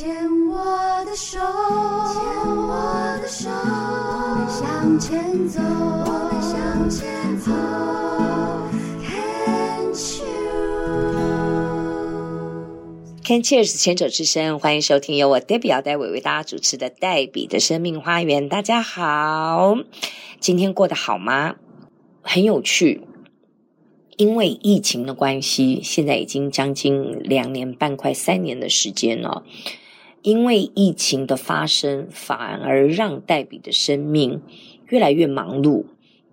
牵我的手，牵我的手，我们向前走，我们向前走。Can Cheers 牵手之声，欢迎收听由我 Debbie 姚黛玮为大家主持的黛比的生命花园。大家好，今天过得好吗？很有趣。因为疫情的关系，现在已经将近两年半，快三年的时间了。因为疫情的发生，反而让黛比的生命越来越忙碌。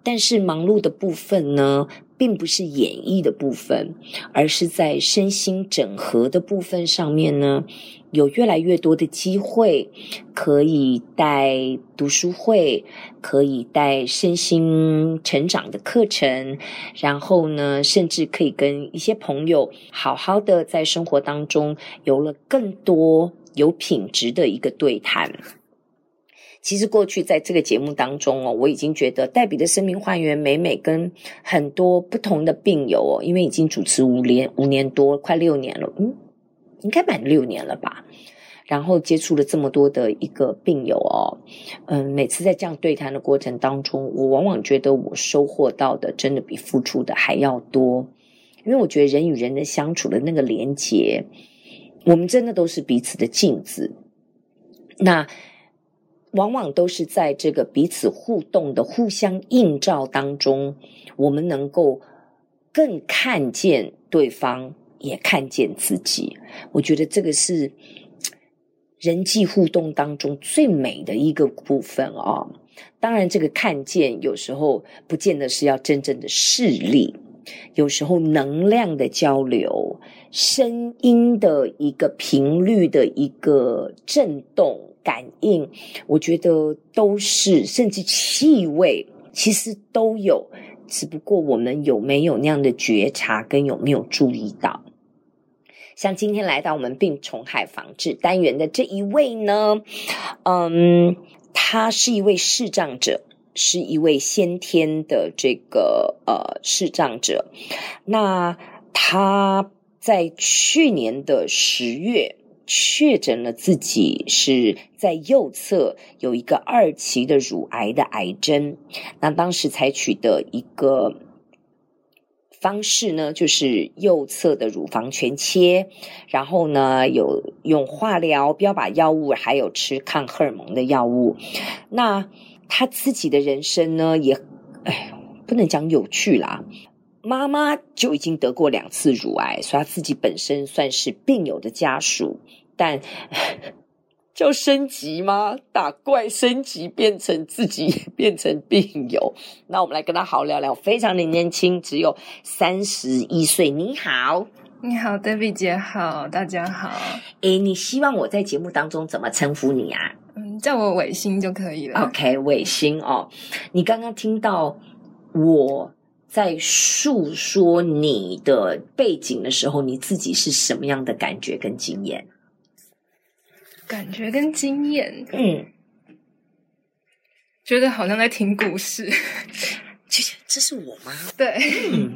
但是忙碌的部分呢，并不是演绎的部分，而是在身心整合的部分上面呢，有越来越多的机会可以带读书会，可以带身心成长的课程，然后呢，甚至可以跟一些朋友好好的在生活当中有了更多有品质的一个对谈。其实过去在这个节目当中哦，我已经觉得黛比的生命花园美美跟很多不同的病友哦，因为已经主持五年五年多，快六年了，嗯，应该满六年了吧。然后接触了这么多的一个病友哦，嗯，每次在这样对谈的过程当中，我往往觉得我收获到的真的比付出的还要多，因为我觉得人与人的相处的那个连结，我们真的都是彼此的镜子。那。往往都是在这个彼此互动的互相映照当中，我们能够更看见对方，也看见自己。我觉得这个是人际互动当中最美的一个部分哦。当然，这个看见有时候不见得是要真正的视力，有时候能量的交流、声音的一个频率的一个震动。感应，我觉得都是，甚至气味，其实都有，只不过我们有没有那样的觉察，跟有没有注意到？像今天来到我们病虫害防治单元的这一位呢，嗯，他是一位视障者，是一位先天的这个呃视障者。那他在去年的十月。确诊了自己是在右侧有一个二期的乳癌的癌症，那当时采取的一个方式呢，就是右侧的乳房全切，然后呢有用化疗、标靶药物，还有吃抗荷尔蒙的药物。那他自己的人生呢，也哎，不能讲有趣啦。妈妈就已经得过两次乳癌，所以他自己本身算是病友的家属，但 就升级吗？打怪升级变成自己也变成病友。那我们来跟他好聊聊，非常的年轻，只有三十一岁。你好，你好，Debbie 姐好，大家好。诶，你希望我在节目当中怎么称呼你啊？嗯，叫我伟星就可以了。OK，伟星哦。你刚刚听到我。在诉说你的背景的时候，你自己是什么样的感觉跟经验？感觉跟经验，嗯，觉得好像在听故事。这这是我吗？对，嗯，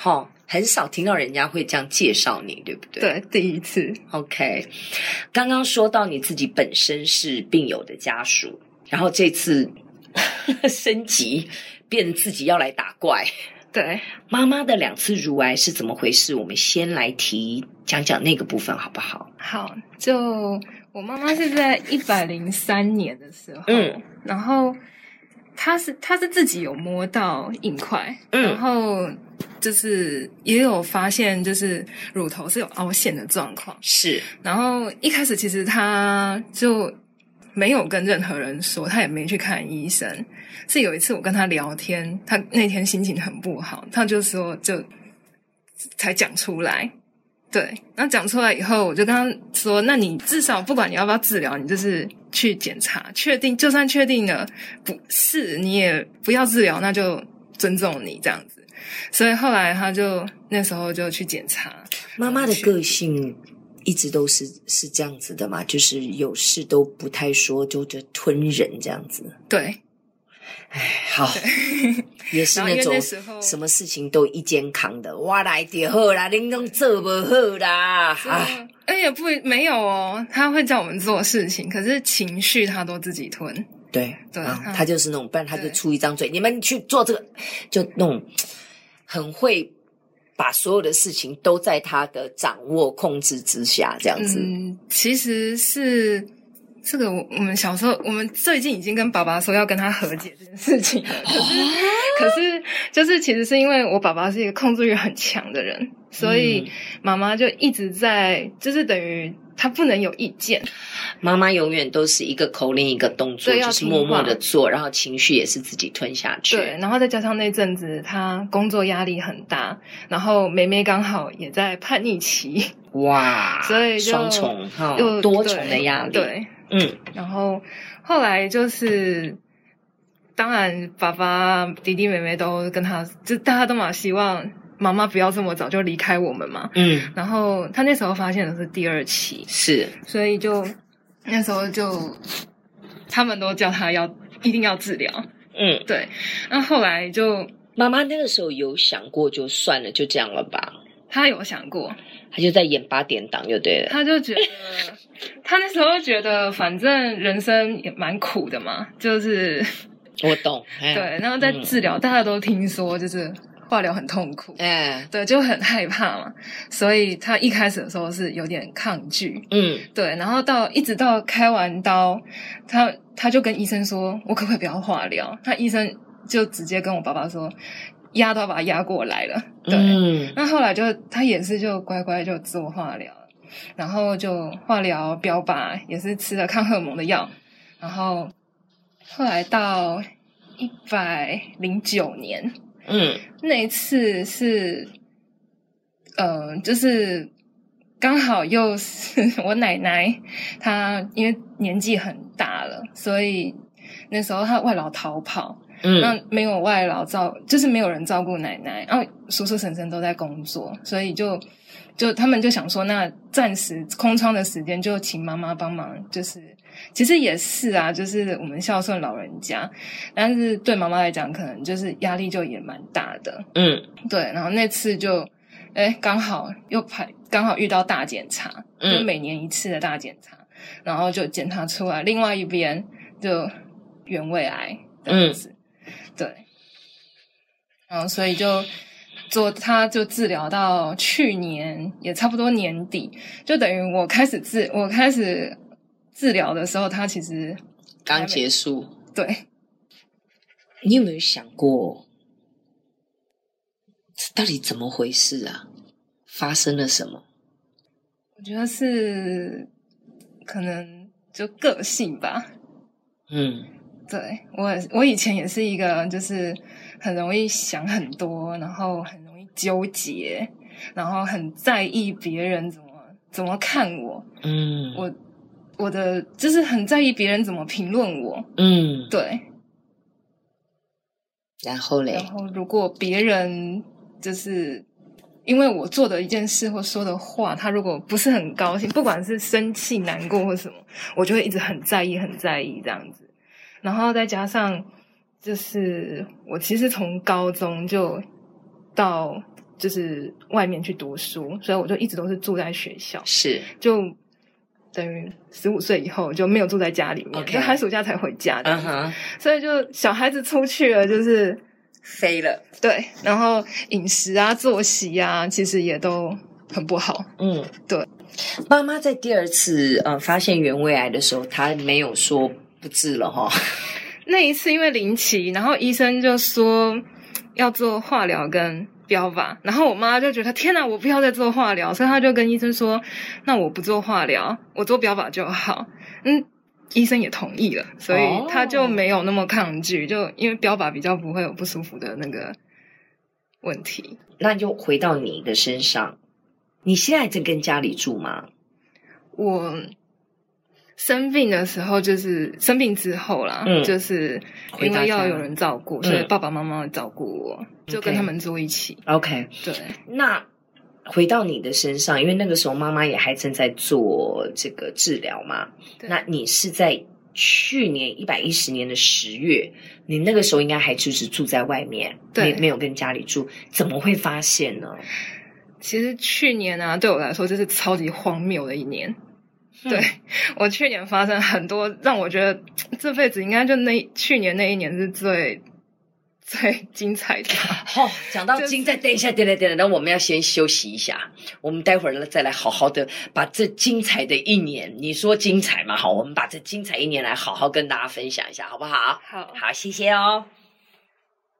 好，很少听到人家会这样介绍你，对不对？对，第一次。OK，刚刚说到你自己本身是病友的家属，然后这次 升级。变自己要来打怪，对，妈妈的两次乳癌是怎么回事？我们先来提讲讲那个部分好不好？好，就我妈妈是在一百零三年的时候，嗯，然后她是她是自己有摸到硬块，嗯，然后就是也有发现就是乳头是有凹陷的状况，是，然后一开始其实他就。没有跟任何人说，他也没去看医生。是有一次我跟他聊天，他那天心情很不好，他就说就才讲出来。对，那讲出来以后，我就跟他说：“那你至少不管你要不要治疗，你就是去检查，确定就算确定了不是，你也不要治疗，那就尊重你这样子。”所以后来他就那时候就去检查。妈妈的个性。一直都是是这样子的嘛，就是有事都不太说，就就吞人这样子。对，哎，好，也是那种什么事情都一肩扛的，我来就好啦，你拢做不好啦，啊，哎也不没有哦，他会叫我们做事情，可是情绪他都自己吞，对对、啊，他就是那种，不然他就出一张嘴，你们去做这个，就那种很会把所有的事情都在他的掌握控制之下，这样子，嗯，其实是。这个我我们小时候，我们最近已经跟爸爸说要跟他和解这件事情了。可是，可是就是其实是因为我爸爸是一个控制欲很强的人，所以妈妈就一直在，就是等于他不能有意见。妈妈永远都是一个口令一个动作，就是默默的做，然后情绪也是自己吞下去。对，然后再加上那阵子他工作压力很大，然后梅梅刚好也在叛逆期，哇，所以就双重哈，又多重的压力，对。嗯，然后后来就是，当然爸爸、弟弟、妹妹都跟他，就大家都嘛希望妈妈不要这么早就离开我们嘛。嗯，然后他那时候发现的是第二期，是，所以就那时候就他们都叫他要一定要治疗。嗯，对。那后来就妈妈那个时候有想过，就算了，就这样了吧。他有想过，他就在演八点档就对了。他就觉得，他那时候觉得，反正人生也蛮苦的嘛，就是我懂。对，然后在治疗，嗯、大家都听说就是化疗很痛苦，哎，对，就很害怕嘛，所以他一开始的时候是有点抗拒，嗯，对，然后到一直到开完刀，他他就跟医生说，我可不可以不要化疗？他医生就直接跟我爸爸说。压都要把他压过来了，对。嗯、那后来就他也是就乖乖就做化疗，然后就化疗标靶也是吃了抗荷尔蒙的药，然后后来到一百零九年，嗯，那一次是，呃，就是刚好又是我奶奶她因为年纪很大了，所以那时候她外劳逃跑。嗯，那没有外劳照，就是没有人照顾奶奶，然后叔叔婶婶都在工作，所以就就他们就想说，那暂时空窗的时间就请妈妈帮忙，就是其实也是啊，就是我们孝顺老人家，但是对妈妈来讲，可能就是压力就也蛮大的，嗯，对，然后那次就哎刚好又排刚好遇到大检查，就每年一次的大检查，然后就检查出来另外一边就原位癌这样子。对，然后所以就做，他就治疗到去年也差不多年底，就等于我开始治，我开始治疗的时候，他其实刚结束。对，你有没有想过，到底怎么回事啊？发生了什么？我觉得是可能就个性吧。嗯。对，我，我以前也是一个，就是很容易想很多，然后很容易纠结，然后很在意别人怎么怎么看我。嗯，我我的就是很在意别人怎么评论我。嗯，对。然后嘞？然后如果别人就是因为我做的一件事或说的话，他如果不是很高兴，不管是生气、难过或什么，我就会一直很在意、很在意这样子。然后再加上，就是我其实从高中就到就是外面去读书，所以我就一直都是住在学校，是就等于十五岁以后就没有住在家里.就寒暑假才回家的。嗯哼，所以就小孩子出去了，就是飞了。对，然后饮食啊、作息啊，其实也都很不好。嗯，对。妈妈在第二次呃发现原位癌的时候，她没有说。不治了哈，那一次因为临期，然后医生就说要做化疗跟标靶，然后我妈就觉得天哪，我不要再做化疗，所以她就跟医生说，那我不做化疗，我做标靶就好。嗯，医生也同意了，所以她就没有那么抗拒，就因为标靶比较不会有不舒服的那个问题。那就回到你的身上，你现在正跟家里住吗？我。生病的时候就是生病之后啦，嗯、就是因为要有人照顾，所以爸爸妈妈照顾我，嗯、就跟他们住一起。OK，对。那回到你的身上，因为那个时候妈妈也还正在做这个治疗嘛，那你是在去年一百一十年的十月，你那个时候应该还就是住在外面，对，没没有跟家里住，怎么会发现呢？其实去年啊，对我来说就是超级荒谬的一年。嗯、对，我去年发生很多让我觉得这辈子应该就那去年那一年是最。最精彩的。好、哦，讲到精彩，就是、等一下，等等等等，那我们要先休息一下，我们待会儿再来好好的把这精彩的一年，你说精彩嘛？好，我们把这精彩一年来好好跟大家分享一下，好不好？好，好，谢谢哦。